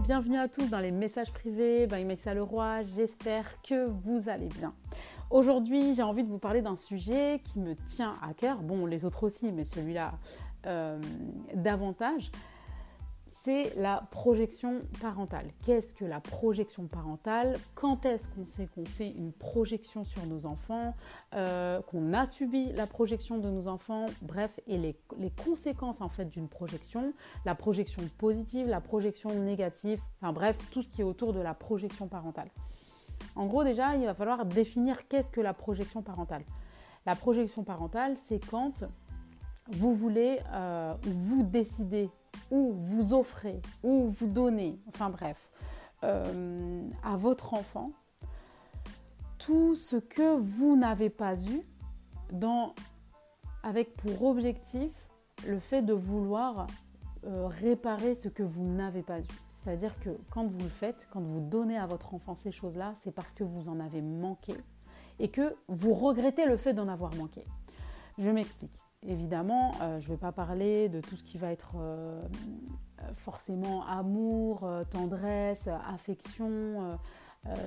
Bienvenue à tous dans les messages privés by Mexa Leroy. J'espère que vous allez bien. Aujourd'hui, j'ai envie de vous parler d'un sujet qui me tient à cœur. Bon, les autres aussi, mais celui-là euh, davantage c'est la projection parentale. Qu'est-ce que la projection parentale? Quand est-ce qu'on sait qu'on fait une projection sur nos enfants? Euh, Qu'on a subi la projection de nos enfants? Bref, et les, conséquences en fait d'une projection, la projection positive, la projection négative, enfin bref, tout ce qui est autour de la projection parentale. En gros, déjà, il va falloir définir qu'est-ce que la projection parentale. La projection parentale, c'est quand vous voulez, euh, vous décidez ou vous offrez, ou vous donnez, enfin bref, euh, à votre enfant tout ce que vous n'avez pas eu dans, avec pour objectif le fait de vouloir euh, réparer ce que vous n'avez pas eu. C'est-à-dire que quand vous le faites, quand vous donnez à votre enfant ces choses-là, c'est parce que vous en avez manqué et que vous regrettez le fait d'en avoir manqué. Je m'explique. Évidemment, euh, je ne vais pas parler de tout ce qui va être euh, forcément amour, euh, tendresse, affection.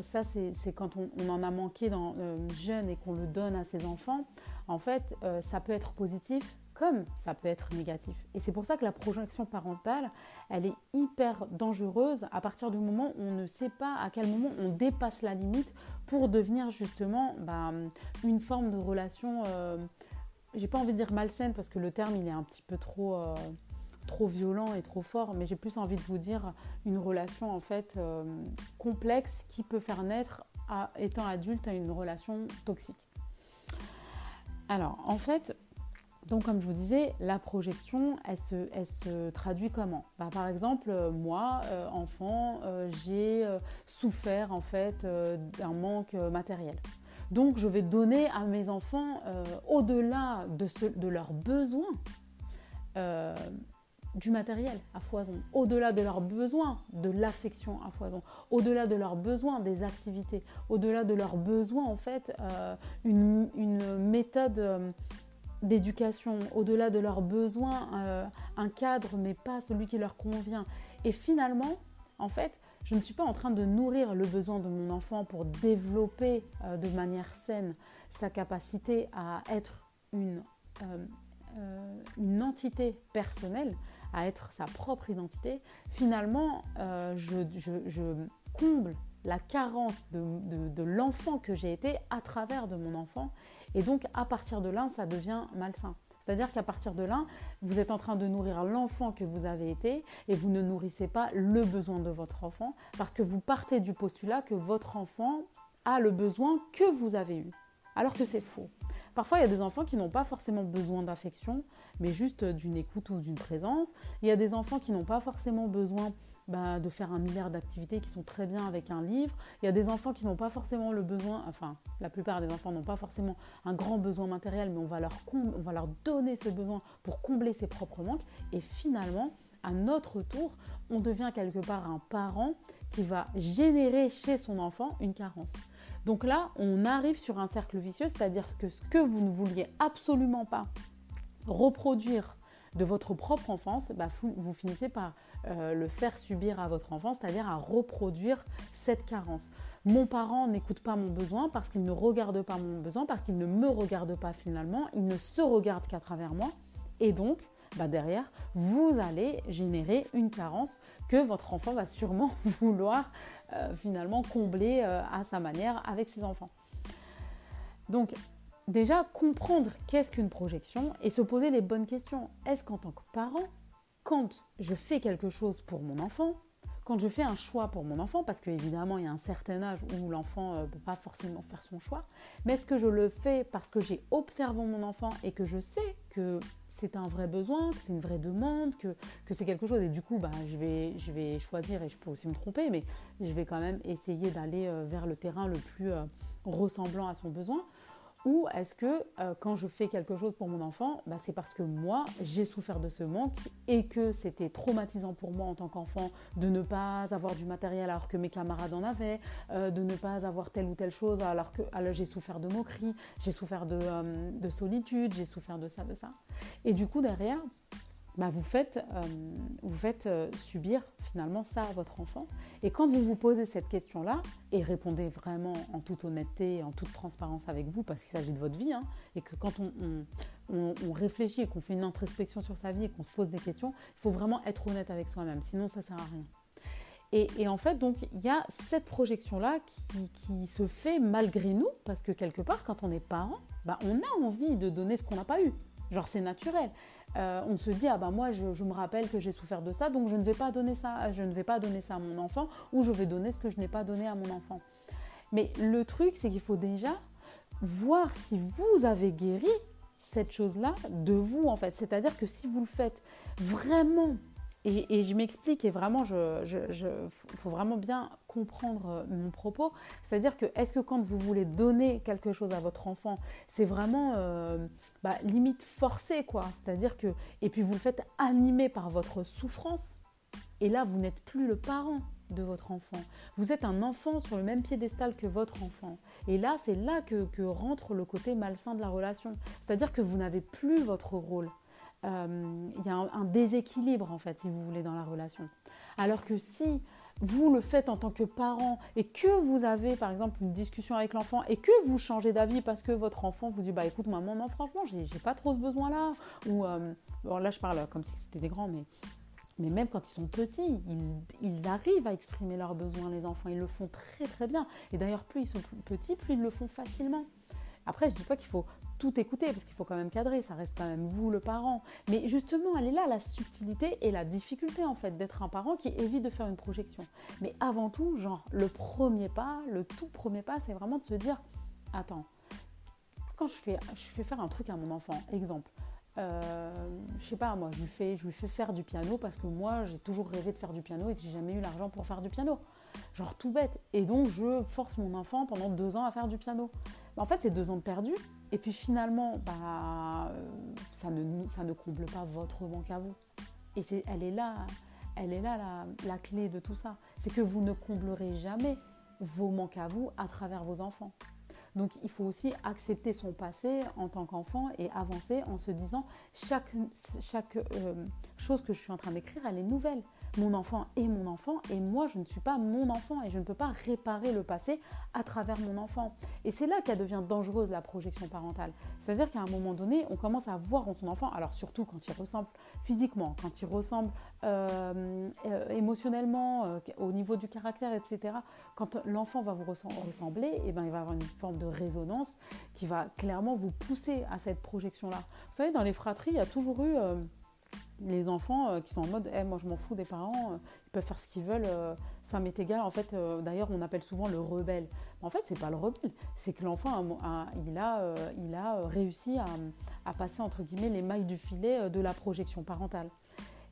ça, c'est quand on, en a manqué dans, jeune et qu'on le donne à ses enfants. En fait, ça peut être positif comme ça peut être négatif. Et c'est pour ça que la projection parentale, elle est hyper dangereuse à partir du moment où on ne sait pas à quel moment on dépasse la limite pour devenir justement bah, une forme de relation j'ai pas envie de dire malsaine parce que le terme il est un petit peu trop, euh, trop violent et trop fort, mais j'ai plus envie de vous dire une relation en fait euh, complexe qui peut faire naître, étant adulte, une relation toxique. Alors en fait, donc comme je vous disais, la projection, elle se, elle se traduit comment? Bah, Par exemple, moi, euh, enfant, j'ai souffert en fait d'un manque matériel. Donc je vais donner à mes enfants, euh, au-delà de, leurs besoins, euh, du matériel à foison, au-delà de leurs besoins, de l'affection à foison, au-delà de leurs besoins, des activités, au-delà de leurs besoins, en fait, euh, une, méthode d'éducation, au-delà de leurs besoins, un cadre, mais pas celui qui leur convient. Et finalement, en fait, je ne suis pas en train de nourrir le besoin de mon enfant pour développer euh, de manière saine sa capacité à être une, euh, euh, une entité personnelle, à être sa propre identité. Finalement, je, comble la carence de, de l'enfant que j'ai été à travers de mon enfant. Et donc, à partir de là, ça devient malsain. C'est-à-dire qu'à partir de là, vous êtes en train de nourrir l'enfant que vous avez été et vous ne nourrissez pas le besoin de votre enfant parce que vous partez du postulat que votre enfant a le besoin que vous avez eu. Alors que c'est faux. Parfois, il y a des enfants qui n'ont pas forcément besoin d'affection, mais juste d'une écoute ou d'une présence. Il y a des enfants qui n'ont pas forcément besoin bah, de faire un milliard d'activités qui sont très bien avec un livre. Il y a des enfants qui n'ont pas forcément le besoin, enfin, la plupart des enfants n'ont pas forcément un grand besoin matériel, mais on va leur, on va leur donner ce besoin pour combler ses propres manques. Et finalement, à notre tour, on devient quelque part un parent qui va générer chez son enfant une carence. Donc là, on arrive sur un cercle vicieux, c'est-à-dire que ce que vous ne vouliez absolument pas reproduire de votre propre enfance, bah, vous, finissez par euh, le faire subir à votre enfant, c'est-à-dire à reproduire cette carence. Mon parent n'écoute pas mon besoin parce qu'il ne regarde pas mon besoin, parce qu'il ne me regarde pas finalement, il ne se regarde qu'à travers moi. Et donc, bah, derrière, vous allez générer une carence que votre enfant va sûrement vouloir finalement combler euh, à sa manière avec ses enfants. Donc déjà comprendre qu'est-ce qu'une projection et se poser les bonnes questions. Est-ce qu'en tant que parent, quand je fais quelque chose pour mon enfant, quand je fais un choix pour mon enfant, parce qu'évidemment il y a un certain âge où l'enfant ne euh, peut pas forcément faire son choix, mais est-ce que je le fais parce que j'ai observé mon enfant et que je sais que c'est un vrai besoin, que c'est une vraie demande, que, c'est quelque chose. Et du coup bah, je, vais, je vais choisir et je peux aussi me tromper, mais je vais quand même essayer d'aller euh, vers le terrain le plus euh, ressemblant à son besoin ou est-ce que euh, quand je fais quelque chose pour mon enfant, bah, c'est parce que moi, j'ai souffert de ce manque et que c'était traumatisant pour moi en tant qu'enfant de ne pas avoir du matériel alors que mes camarades en avaient, euh, de ne pas avoir telle ou telle chose alors que j'ai souffert de moquerie, j'ai souffert euh, de solitude, j'ai souffert de ça, de ça. Et du coup, derrière, bah, vous faites, euh, euh, subir finalement ça à votre enfant. Et quand vous vous posez cette question-là, et répondez vraiment en toute honnêteté, en toute transparence avec vous, parce qu'il s'agit de votre vie, hein, et que quand on, réfléchit et qu'on fait une introspection sur sa vie et qu'on se pose des questions, il faut vraiment être honnête avec soi-même, sinon ça ne sert à rien. Et, en fait, donc, il y a cette projection-là qui, qui, se fait malgré nous, parce que quelque part, quand on est parent, bah, on a envie de donner ce qu'on n'a pas eu. Genre, c'est naturel. Euh, on se dit ah ben moi je, me rappelle que j'ai souffert de ça donc je ne vais pas donner ça je ne vais pas donner ça à mon enfant ou je vais donner ce que je n'ai pas donné à mon enfant mais le truc c'est qu'il faut déjà voir si vous avez guéri cette chose là de vous en fait c'est à dire que si vous le faites vraiment et, je m'explique et vraiment, il faut vraiment bien comprendre euh, mon propos. C'est-à-dire que est-ce que quand vous voulez donner quelque chose à votre enfant, c'est vraiment euh, bah, limite forcé, quoi. C'est-à-dire que, et puis vous le faites animé par votre souffrance, et là, vous n'êtes plus le parent de votre enfant. Vous êtes un enfant sur le même piédestal que votre enfant. Et là, c'est là que, rentre le côté malsain de la relation. C'est-à-dire que vous n'avez plus votre rôle. Euh, y a un, déséquilibre en fait, si vous voulez, dans la relation. Alors que si vous le faites en tant que parent et que vous avez par exemple une discussion avec l'enfant et que vous changez d'avis parce que votre enfant vous dit bah écoute maman non franchement j'ai pas trop ce besoin là ou euh, bon là je parle comme si c'était des grands mais mais même quand ils sont petits, ils, ils, arrivent à exprimer leurs besoins, les enfants. Ils le font très très bien. Et d'ailleurs, plus ils sont petits, plus ils le font facilement. Après, je ne dis pas qu'il faut tout écouter parce qu'il faut quand même cadrer, ça reste quand même vous le parent. Mais justement, elle est là la subtilité et la difficulté en fait d'être un parent qui évite de faire une projection. Mais avant tout, genre le premier pas, le tout premier pas, c'est vraiment de se dire attends, quand je fais, je fais faire un truc à mon enfant, exemple. Euh, je sais pas, moi, je lui, fais, faire du piano parce que moi, j'ai toujours rêvé de faire du piano et que j'ai jamais eu l'argent pour faire du piano. Genre tout bête. Et donc, je force mon enfant pendant deux ans à faire du piano. En fait, c'est deux ans de perdu. Et puis finalement, bah, ça, ne, ça ne comble pas votre manque à vous. Et elle est là, elle est là la clé de tout ça. C'est que vous ne comblerez jamais vos manques à vous à travers vos enfants. Donc il faut aussi accepter son passé en tant qu'enfant et avancer en se disant chaque, chaque euh, chose que je suis en train d'écrire, elle est nouvelle mon enfant est mon enfant et moi je ne suis pas mon enfant et je ne peux pas réparer le passé à travers mon enfant. Et c'est là qu'elle devient dangereuse la projection parentale. C'est-à-dire qu'à un moment donné, on commence à voir en son enfant, alors surtout quand il ressemble physiquement, quand il ressemble euh, euh, émotionnellement, euh, au niveau du caractère, etc. Quand l'enfant va vous ressembler, et eh ben, il va avoir une forme de résonance qui va clairement vous pousser à cette projection-là. Vous savez, dans les fratries, il y a toujours eu les enfants euh, qui sont en mode eh, moi je m'en fous des parents, euh, ils peuvent faire ce qu'ils veulent, euh, ça m'est égal. En fait, d'ailleurs, on appelle souvent le rebelle. En fait, c'est pas le rebelle, c'est que l'enfant a, réussi à, passer entre guillemets les mailles du filet de la projection parentale.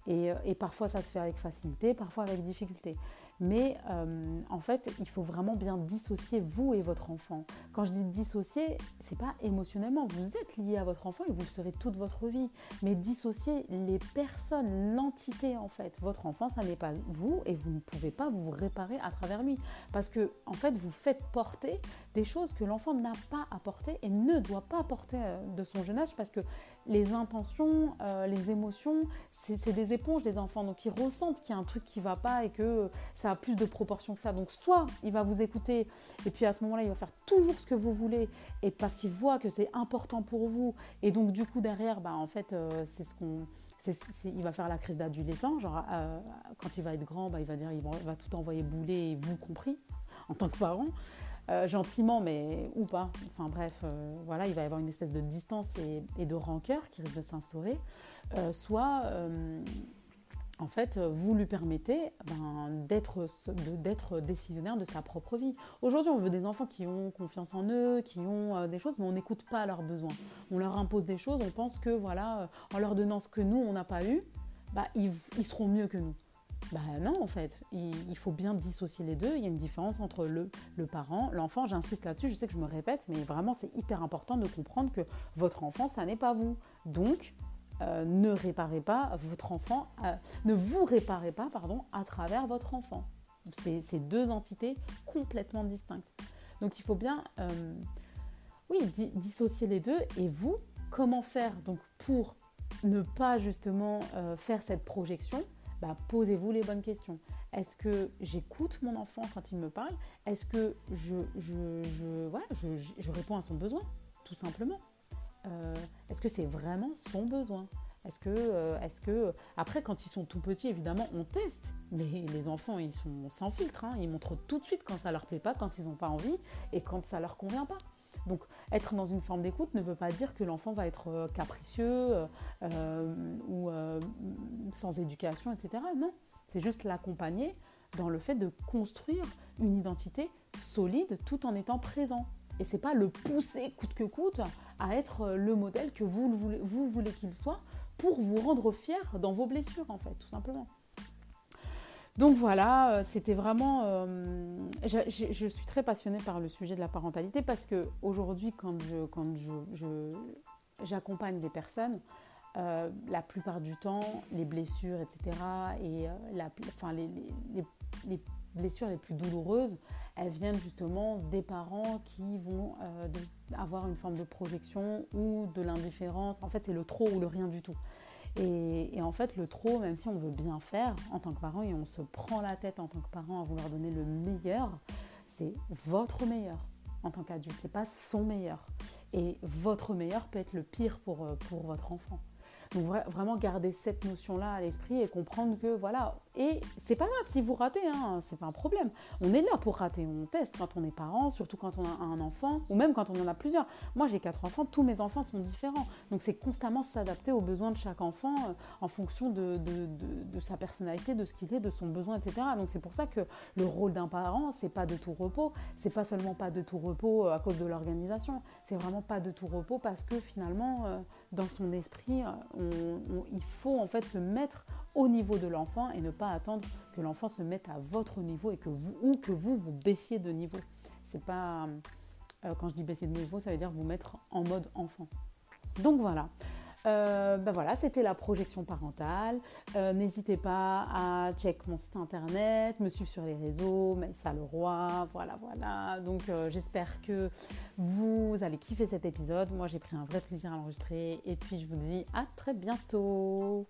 Et, parfois ça se fait avec facilité, parfois avec difficulté. Mais euh, en fait, il faut vraiment bien dissocier vous et votre enfant. Quand je dis dissocier, c'est pas émotionnellement. Vous êtes lié à votre enfant et vous le serez toute votre vie. Mais dissocier les personnes, l'entité en fait. Votre enfant, ça n'est pas vous et vous ne pouvez pas vous réparer à travers lui. Parce que en fait, vous faites porter des choses que l'enfant n'a pas à porter et ne doit pas porter euh, de son jeune âge parce que les intentions, euh, les émotions, c'est des éponges des enfants. Donc ils ressentent qu'il y a un truc qui va pas et que ça a plus de proportions que ça. Donc soit il va vous écouter et puis à ce moment-là il va faire toujours ce que vous voulez et parce qu'il voit que c'est important pour vous et donc du coup derrière, bah, en fait euh, c'est ce qu'on il va faire la crise d'adolescent, genre quand il va être grand, bah, il va dire il va, tout envoyer bouler, vous compris, en tant que parent. Euh, gentiment, mais ou pas. Enfin bref, euh, voilà, il va y avoir une espèce de distance et, de rancœur qui risque de s'instaurer. Euh, soit, en fait, vous lui permettez ben, d'être décisionnaire de sa propre vie. Aujourd'hui, on veut des enfants qui ont confiance en eux, qui ont des choses, mais on n'écoute pas leurs besoins. On leur impose des choses, on pense que, voilà, en leur donnant ce que nous, on n'a pas eu, bah, ils seront mieux que nous. Bah non, en fait, il, faut bien dissocier les deux. Il y a une différence entre le, parent, l'enfant. J'insiste là-dessus, je sais que je me répète, mais vraiment, c'est hyper important de comprendre que votre enfant, ça n'est pas vous. Donc, euh, ne réparez pas votre enfant, euh, ne vous réparez pas, pardon, à travers votre enfant. C'est deux entités complètement distinctes. Donc, il faut bien, euh, oui, dissocier les deux. Et vous, comment faire donc pour ne pas justement faire cette projection, bah, posez-vous les bonnes questions. Est-ce que j'écoute mon enfant quand il me parle? Est-ce que je, je, réponds à son besoin, tout simplement? Euh, Est-ce que c'est vraiment son besoin? Est-ce que, euh, est que, après, quand ils sont tout petits, évidemment, on teste. Mais les enfants, ils sont sans filtre. Hein. Ils montrent tout de suite quand ça leur plaît pas, quand ils n'ont pas envie et quand ça leur convient pas. Donc, être dans une forme d'écoute ne veut pas dire que l'enfant va être euh, capricieux euh, ou sans éducation, etc. Non, c'est juste l'accompagner dans le fait de construire une identité solide tout en étant présent. Et c'est pas le pousser coûte que coûte à être le modèle que vous vous voulez qu'il soit pour vous rendre fier dans vos blessures, en fait, tout simplement. Donc voilà, euh, c'était vraiment. Euh, je, suis très passionnée par le sujet de la parentalité parce que aujourd'hui, quand je j'accompagne des personnes, euh, la plupart du temps, les blessures, etc. et enfin, les, les, les, blessures les plus douloureuses, elles viennent justement des parents qui vont avoir une forme de projection ou de l'indifférence. En fait, c'est le trop ou le rien du tout. Et, en fait, le trop, même si on veut bien faire en tant que parent et on se prend la tête en tant que parent à vouloir donner le meilleur, c'est votre meilleur en tant qu'adulte, c'est pas son meilleur. Et votre meilleur peut être le pire pour, euh, pour votre enfant. Donc vraiment garder cette notion-là à l'esprit et comprendre que voilà, et c'est pas grave si vous ratez, hein, c'est pas un problème. On est là pour rater, on teste quand on est parent, surtout quand on a un enfant, ou même quand on en a plusieurs. Moi j'ai quatre enfants, tous mes enfants sont différents. Donc c'est constamment s'adapter aux besoins de chaque enfant euh, en fonction de, de, sa personnalité, de ce qu'il est, de son besoin, etc. Donc c'est pour ça que le rôle d'un parent, c'est pas de tout repos, c'est pas seulement pas de tout repos euh, à cause de l'organisation, c'est vraiment pas de tout repos parce que finalement, euh, dans son esprit, il faut en fait se mettre au niveau de l'enfant et ne pas attendre que l'enfant se mette à votre niveau et que vous, ou que vous vous baissiez de niveau. C'est pas euh, quand je dis baisser de niveau, ça veut dire vous mettre en mode enfant. Donc voilà. Euh, ben voilà, c'était la projection parentale. Euh, n'hésitez pas à check mon site internet, me suivre sur les réseaux, Melissa Leroy, voilà, voilà. Donc j'espère que vous allez kiffer cet épisode. Moi j'ai pris un vrai plaisir à l'enregistrer et puis je vous dis à très bientôt.